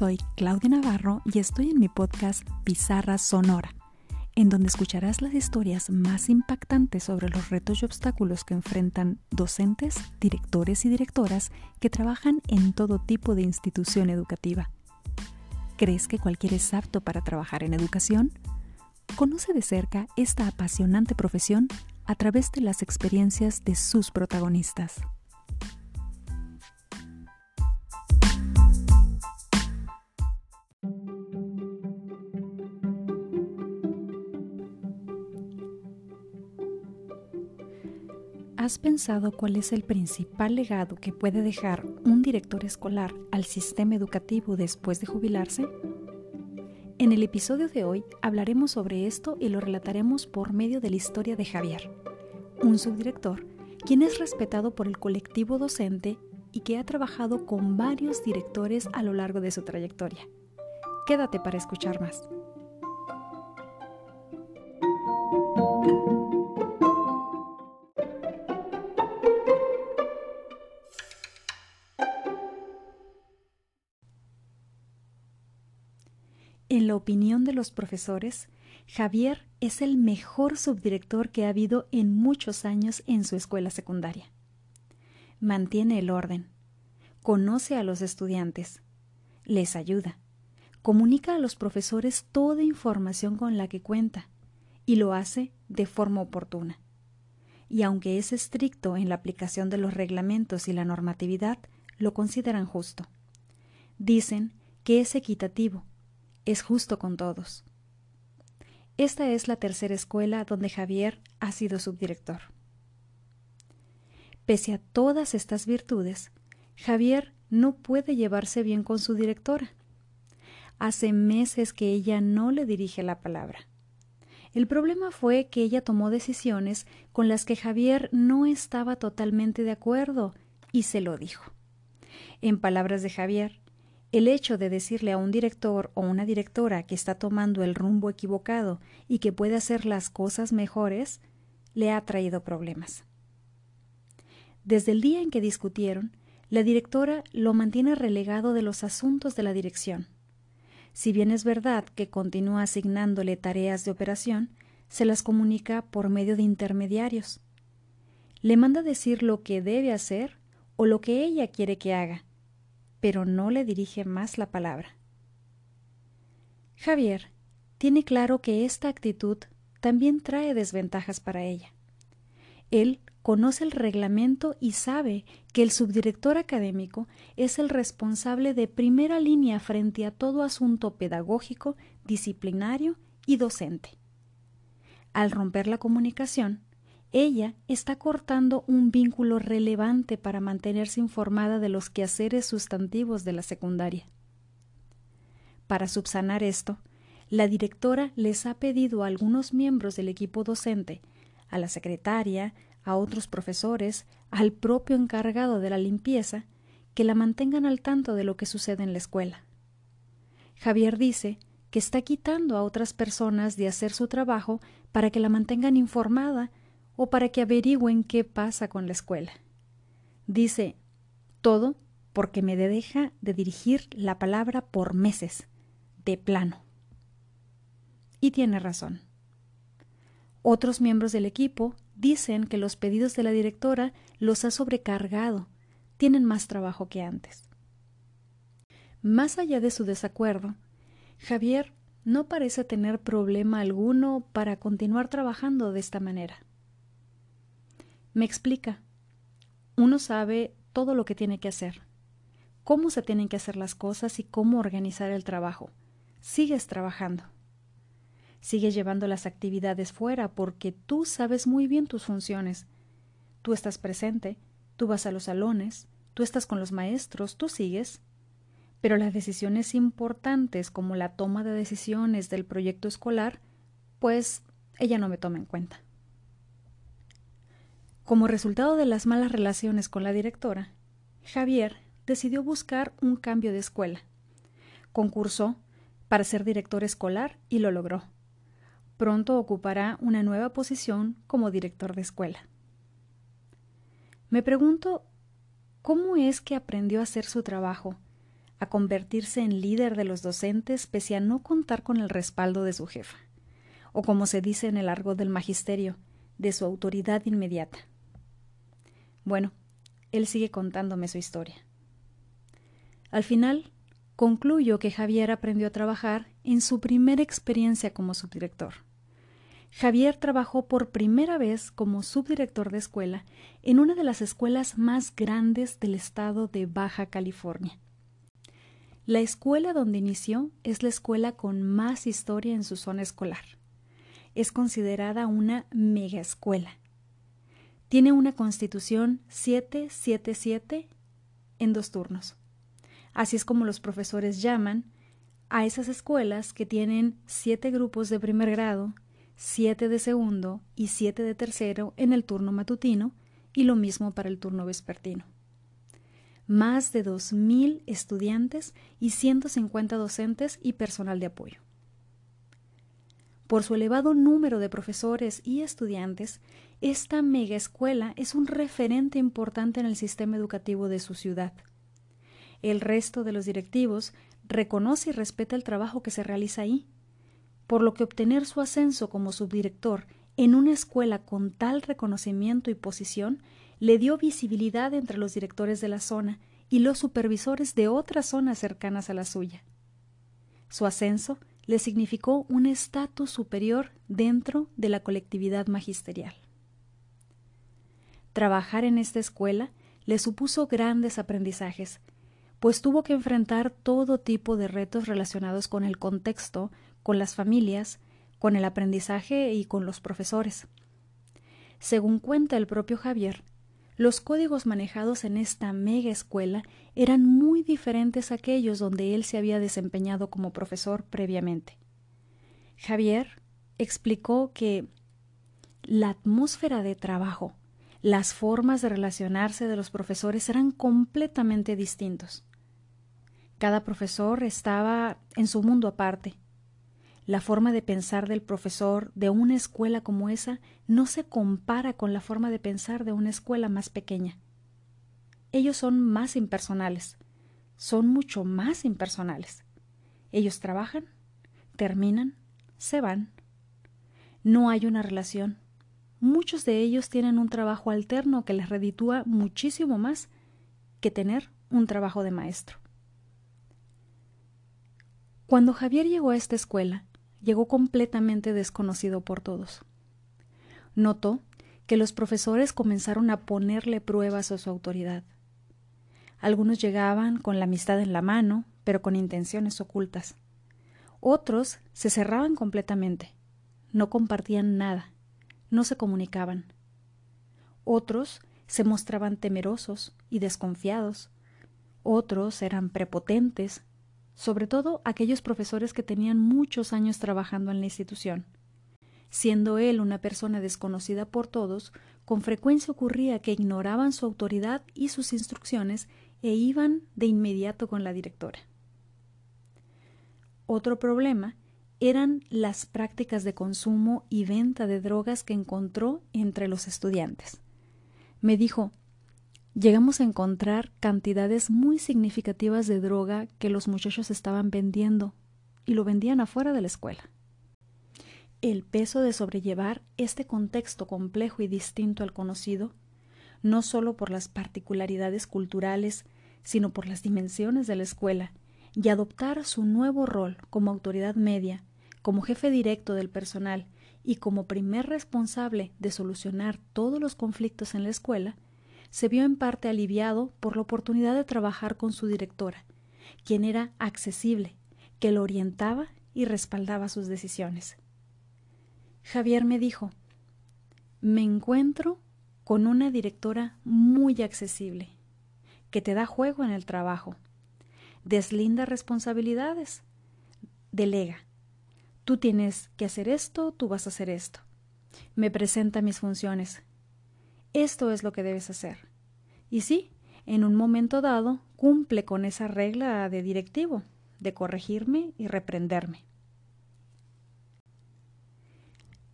soy Claudia Navarro y estoy en mi podcast Pizarra Sonora, en donde escucharás las historias más impactantes sobre los retos y obstáculos que enfrentan docentes, directores y directoras que trabajan en todo tipo de institución educativa. ¿Crees que cualquiera es apto para trabajar en educación? Conoce de cerca esta apasionante profesión a través de las experiencias de sus protagonistas. ¿Has pensado cuál es el principal legado que puede dejar un director escolar al sistema educativo después de jubilarse? En el episodio de hoy hablaremos sobre esto y lo relataremos por medio de la historia de Javier, un subdirector quien es respetado por el colectivo docente y que ha trabajado con varios directores a lo largo de su trayectoria. Quédate para escuchar más. Opinión de los profesores, Javier es el mejor subdirector que ha habido en muchos años en su escuela secundaria. Mantiene el orden, conoce a los estudiantes, les ayuda, comunica a los profesores toda información con la que cuenta y lo hace de forma oportuna. Y aunque es estricto en la aplicación de los reglamentos y la normatividad, lo consideran justo. Dicen que es equitativo es justo con todos. Esta es la tercera escuela donde Javier ha sido subdirector. Pese a todas estas virtudes, Javier no puede llevarse bien con su directora. Hace meses que ella no le dirige la palabra. El problema fue que ella tomó decisiones con las que Javier no estaba totalmente de acuerdo y se lo dijo. En palabras de Javier, el hecho de decirle a un director o una directora que está tomando el rumbo equivocado y que puede hacer las cosas mejores le ha traído problemas. Desde el día en que discutieron, la directora lo mantiene relegado de los asuntos de la dirección. Si bien es verdad que continúa asignándole tareas de operación, se las comunica por medio de intermediarios. Le manda decir lo que debe hacer o lo que ella quiere que haga, pero no le dirige más la palabra. Javier tiene claro que esta actitud también trae desventajas para ella. Él conoce el reglamento y sabe que el subdirector académico es el responsable de primera línea frente a todo asunto pedagógico, disciplinario y docente. Al romper la comunicación, ella está cortando un vínculo relevante para mantenerse informada de los quehaceres sustantivos de la secundaria. Para subsanar esto, la directora les ha pedido a algunos miembros del equipo docente, a la secretaria, a otros profesores, al propio encargado de la limpieza, que la mantengan al tanto de lo que sucede en la escuela. Javier dice que está quitando a otras personas de hacer su trabajo para que la mantengan informada o para que averigüen qué pasa con la escuela. Dice, todo porque me deja de dirigir la palabra por meses, de plano. Y tiene razón. Otros miembros del equipo dicen que los pedidos de la directora los ha sobrecargado, tienen más trabajo que antes. Más allá de su desacuerdo, Javier no parece tener problema alguno para continuar trabajando de esta manera. Me explica. Uno sabe todo lo que tiene que hacer, cómo se tienen que hacer las cosas y cómo organizar el trabajo. Sigues trabajando. Sigues llevando las actividades fuera porque tú sabes muy bien tus funciones. Tú estás presente, tú vas a los salones, tú estás con los maestros, tú sigues. Pero las decisiones importantes como la toma de decisiones del proyecto escolar, pues ella no me toma en cuenta. Como resultado de las malas relaciones con la directora, Javier decidió buscar un cambio de escuela. Concursó para ser director escolar y lo logró. Pronto ocupará una nueva posición como director de escuela. Me pregunto cómo es que aprendió a hacer su trabajo, a convertirse en líder de los docentes pese a no contar con el respaldo de su jefa, o como se dice en el argot del magisterio, de su autoridad inmediata. Bueno, él sigue contándome su historia. Al final, concluyo que Javier aprendió a trabajar en su primera experiencia como subdirector. Javier trabajó por primera vez como subdirector de escuela en una de las escuelas más grandes del estado de Baja California. La escuela donde inició es la escuela con más historia en su zona escolar. Es considerada una mega escuela. Tiene una constitución 777 en dos turnos. Así es como los profesores llaman a esas escuelas que tienen siete grupos de primer grado, siete de segundo y siete de tercero en el turno matutino y lo mismo para el turno vespertino. Más de 2.000 estudiantes y 150 docentes y personal de apoyo. Por su elevado número de profesores y estudiantes, esta mega escuela es un referente importante en el sistema educativo de su ciudad. El resto de los directivos reconoce y respeta el trabajo que se realiza ahí por lo que obtener su ascenso como subdirector en una escuela con tal reconocimiento y posición le dio visibilidad entre los directores de la zona y los supervisores de otras zonas cercanas a la suya. Su ascenso le significó un estatus superior dentro de la colectividad magisterial. Trabajar en esta escuela le supuso grandes aprendizajes, pues tuvo que enfrentar todo tipo de retos relacionados con el contexto con las familias, con el aprendizaje y con los profesores. Según cuenta el propio Javier, los códigos manejados en esta mega escuela eran muy diferentes a aquellos donde él se había desempeñado como profesor previamente. Javier explicó que la atmósfera de trabajo, las formas de relacionarse de los profesores eran completamente distintos. Cada profesor estaba en su mundo aparte, la forma de pensar del profesor de una escuela como esa no se compara con la forma de pensar de una escuela más pequeña. Ellos son más impersonales, son mucho más impersonales. Ellos trabajan, terminan, se van. No hay una relación. Muchos de ellos tienen un trabajo alterno que les reditúa muchísimo más que tener un trabajo de maestro. Cuando Javier llegó a esta escuela, llegó completamente desconocido por todos. Notó que los profesores comenzaron a ponerle pruebas a su autoridad. Algunos llegaban con la amistad en la mano, pero con intenciones ocultas. Otros se cerraban completamente, no compartían nada, no se comunicaban. Otros se mostraban temerosos y desconfiados. Otros eran prepotentes, sobre todo aquellos profesores que tenían muchos años trabajando en la institución. Siendo él una persona desconocida por todos, con frecuencia ocurría que ignoraban su autoridad y sus instrucciones e iban de inmediato con la directora. Otro problema eran las prácticas de consumo y venta de drogas que encontró entre los estudiantes. Me dijo llegamos a encontrar cantidades muy significativas de droga que los muchachos estaban vendiendo y lo vendían afuera de la escuela. El peso de sobrellevar este contexto complejo y distinto al conocido, no solo por las particularidades culturales, sino por las dimensiones de la escuela, y adoptar su nuevo rol como autoridad media, como jefe directo del personal y como primer responsable de solucionar todos los conflictos en la escuela, se vio en parte aliviado por la oportunidad de trabajar con su directora, quien era accesible, que lo orientaba y respaldaba sus decisiones. Javier me dijo Me encuentro con una directora muy accesible, que te da juego en el trabajo, deslinda responsabilidades, delega. Tú tienes que hacer esto, tú vas a hacer esto. Me presenta mis funciones, esto es lo que debes hacer. Y sí, en un momento dado cumple con esa regla de directivo, de corregirme y reprenderme.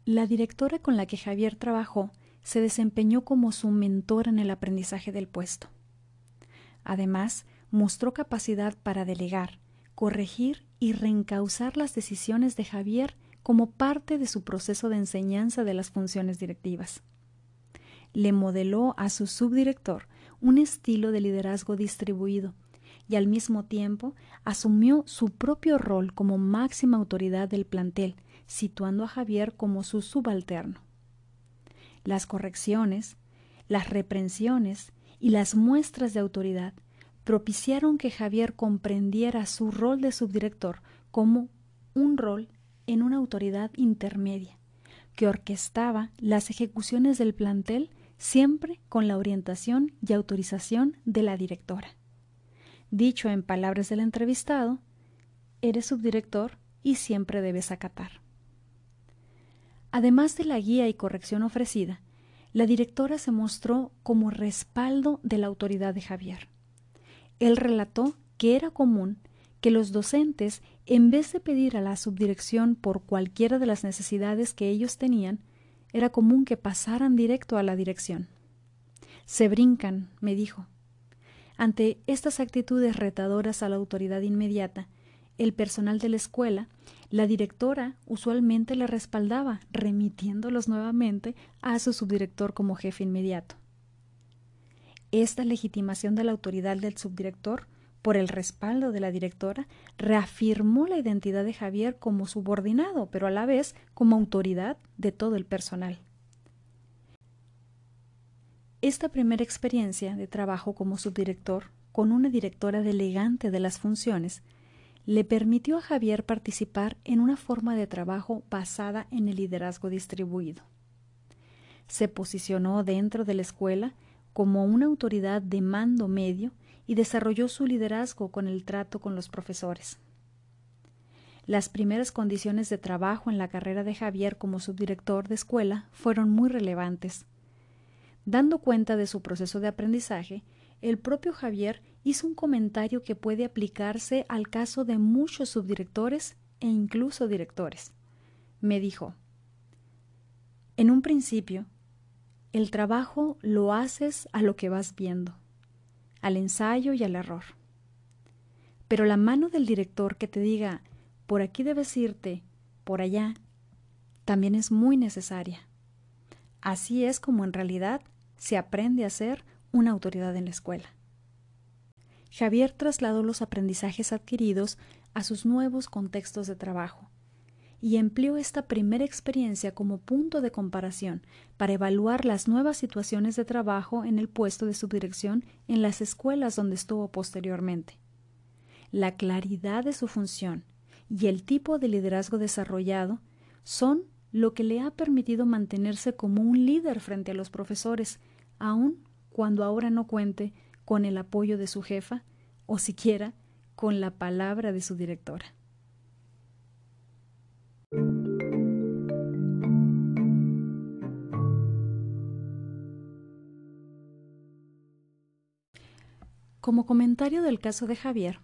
La directora con la que Javier trabajó se desempeñó como su mentor en el aprendizaje del puesto. Además, mostró capacidad para delegar, corregir y reencauzar las decisiones de Javier como parte de su proceso de enseñanza de las funciones directivas. Le modeló a su subdirector un estilo de liderazgo distribuido y al mismo tiempo asumió su propio rol como máxima autoridad del plantel, situando a Javier como su subalterno. Las correcciones, las reprensiones y las muestras de autoridad propiciaron que Javier comprendiera su rol de subdirector como un rol en una autoridad intermedia, que orquestaba las ejecuciones del plantel siempre con la orientación y autorización de la directora. Dicho en palabras del entrevistado, eres subdirector y siempre debes acatar. Además de la guía y corrección ofrecida, la directora se mostró como respaldo de la autoridad de Javier. Él relató que era común que los docentes, en vez de pedir a la subdirección por cualquiera de las necesidades que ellos tenían, era común que pasaran directo a la dirección. Se brincan, me dijo. Ante estas actitudes retadoras a la autoridad inmediata, el personal de la escuela, la directora usualmente le respaldaba, remitiéndolos nuevamente a su subdirector como jefe inmediato. Esta legitimación de la autoridad del subdirector por el respaldo de la directora, reafirmó la identidad de Javier como subordinado, pero a la vez como autoridad de todo el personal. Esta primera experiencia de trabajo como subdirector con una directora delegante de las funciones le permitió a Javier participar en una forma de trabajo basada en el liderazgo distribuido. Se posicionó dentro de la escuela como una autoridad de mando medio y desarrolló su liderazgo con el trato con los profesores. Las primeras condiciones de trabajo en la carrera de Javier como subdirector de escuela fueron muy relevantes. Dando cuenta de su proceso de aprendizaje, el propio Javier hizo un comentario que puede aplicarse al caso de muchos subdirectores e incluso directores. Me dijo, en un principio, el trabajo lo haces a lo que vas viendo al ensayo y al error. Pero la mano del director que te diga, por aquí debes irte, por allá, también es muy necesaria. Así es como en realidad se aprende a ser una autoridad en la escuela. Javier trasladó los aprendizajes adquiridos a sus nuevos contextos de trabajo y empleó esta primera experiencia como punto de comparación para evaluar las nuevas situaciones de trabajo en el puesto de subdirección en las escuelas donde estuvo posteriormente. La claridad de su función y el tipo de liderazgo desarrollado son lo que le ha permitido mantenerse como un líder frente a los profesores, aun cuando ahora no cuente con el apoyo de su jefa o siquiera con la palabra de su directora. Como comentario del caso de Javier,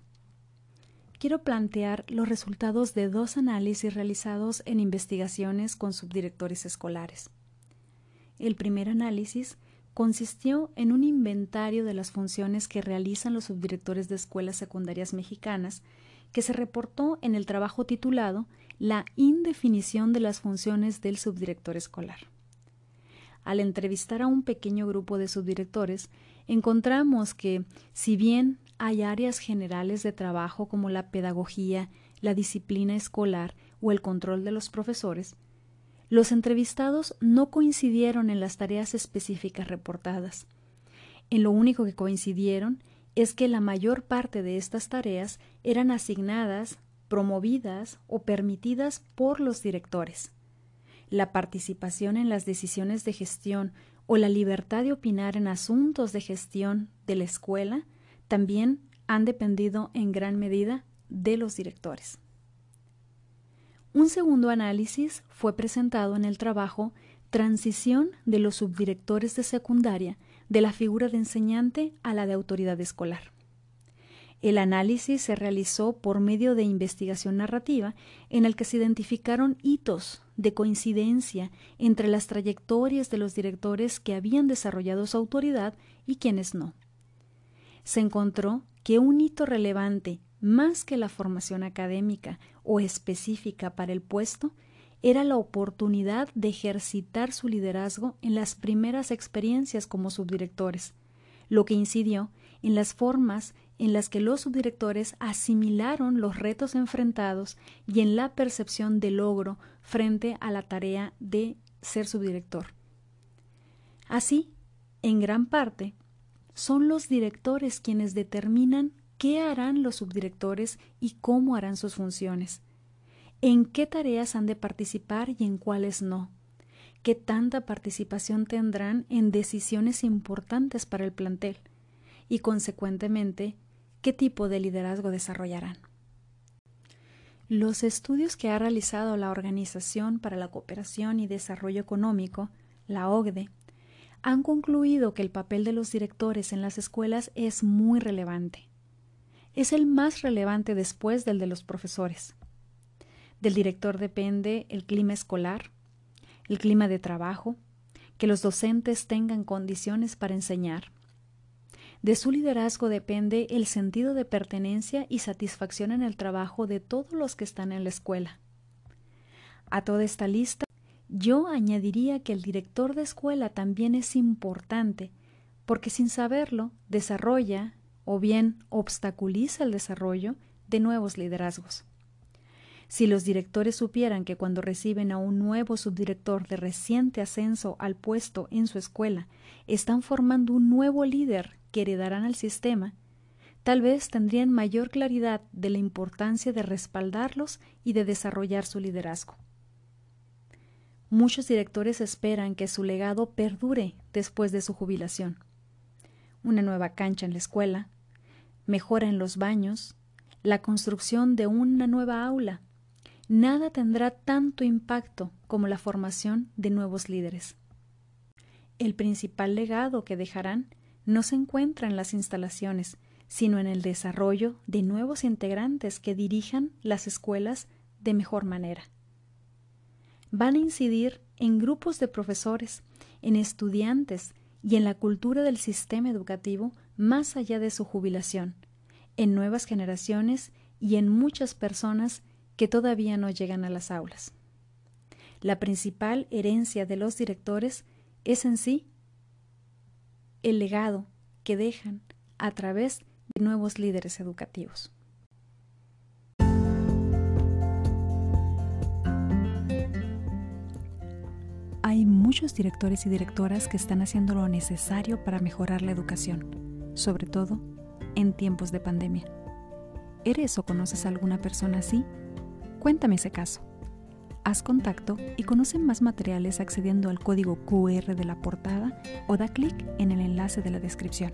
quiero plantear los resultados de dos análisis realizados en investigaciones con subdirectores escolares. El primer análisis consistió en un inventario de las funciones que realizan los subdirectores de escuelas secundarias mexicanas que se reportó en el trabajo titulado La indefinición de las funciones del subdirector escolar. Al entrevistar a un pequeño grupo de subdirectores, encontramos que, si bien hay áreas generales de trabajo como la pedagogía, la disciplina escolar o el control de los profesores, los entrevistados no coincidieron en las tareas específicas reportadas. En lo único que coincidieron es que la mayor parte de estas tareas eran asignadas, promovidas o permitidas por los directores. La participación en las decisiones de gestión o la libertad de opinar en asuntos de gestión de la escuela también han dependido en gran medida de los directores. Un segundo análisis fue presentado en el trabajo Transición de los subdirectores de secundaria de la figura de enseñante a la de autoridad escolar. El análisis se realizó por medio de investigación narrativa en el que se identificaron hitos de coincidencia entre las trayectorias de los directores que habían desarrollado su autoridad y quienes no. se encontró que un hito relevante, más que la formación académica o específica para el puesto, era la oportunidad de ejercitar su liderazgo en las primeras experiencias como subdirectores, lo que incidió en las formas en las que los subdirectores asimilaron los retos enfrentados y en la percepción de logro frente a la tarea de ser subdirector. Así, en gran parte, son los directores quienes determinan qué harán los subdirectores y cómo harán sus funciones, en qué tareas han de participar y en cuáles no, qué tanta participación tendrán en decisiones importantes para el plantel y, consecuentemente, qué tipo de liderazgo desarrollarán. Los estudios que ha realizado la Organización para la Cooperación y Desarrollo Económico, la OCDE, han concluido que el papel de los directores en las escuelas es muy relevante. Es el más relevante después del de los profesores. Del director depende el clima escolar, el clima de trabajo, que los docentes tengan condiciones para enseñar. De su liderazgo depende el sentido de pertenencia y satisfacción en el trabajo de todos los que están en la escuela. A toda esta lista yo añadiría que el director de escuela también es importante, porque sin saberlo desarrolla o bien obstaculiza el desarrollo de nuevos liderazgos. Si los directores supieran que cuando reciben a un nuevo subdirector de reciente ascenso al puesto en su escuela, están formando un nuevo líder que heredarán al sistema, tal vez tendrían mayor claridad de la importancia de respaldarlos y de desarrollar su liderazgo. Muchos directores esperan que su legado perdure después de su jubilación. Una nueva cancha en la escuela, mejora en los baños, la construcción de una nueva aula. Nada tendrá tanto impacto como la formación de nuevos líderes. El principal legado que dejarán no se encuentra en las instalaciones, sino en el desarrollo de nuevos integrantes que dirijan las escuelas de mejor manera van a incidir en grupos de profesores, en estudiantes y en la cultura del sistema educativo más allá de su jubilación, en nuevas generaciones y en muchas personas que todavía no llegan a las aulas. La principal herencia de los directores es en sí el legado que dejan a través de nuevos líderes educativos. Hay muchos directores y directoras que están haciendo lo necesario para mejorar la educación, sobre todo en tiempos de pandemia. ¿Eres o conoces a alguna persona así? Cuéntame ese caso. Haz contacto y conoce más materiales accediendo al código QR de la portada o da clic en el enlace de la descripción.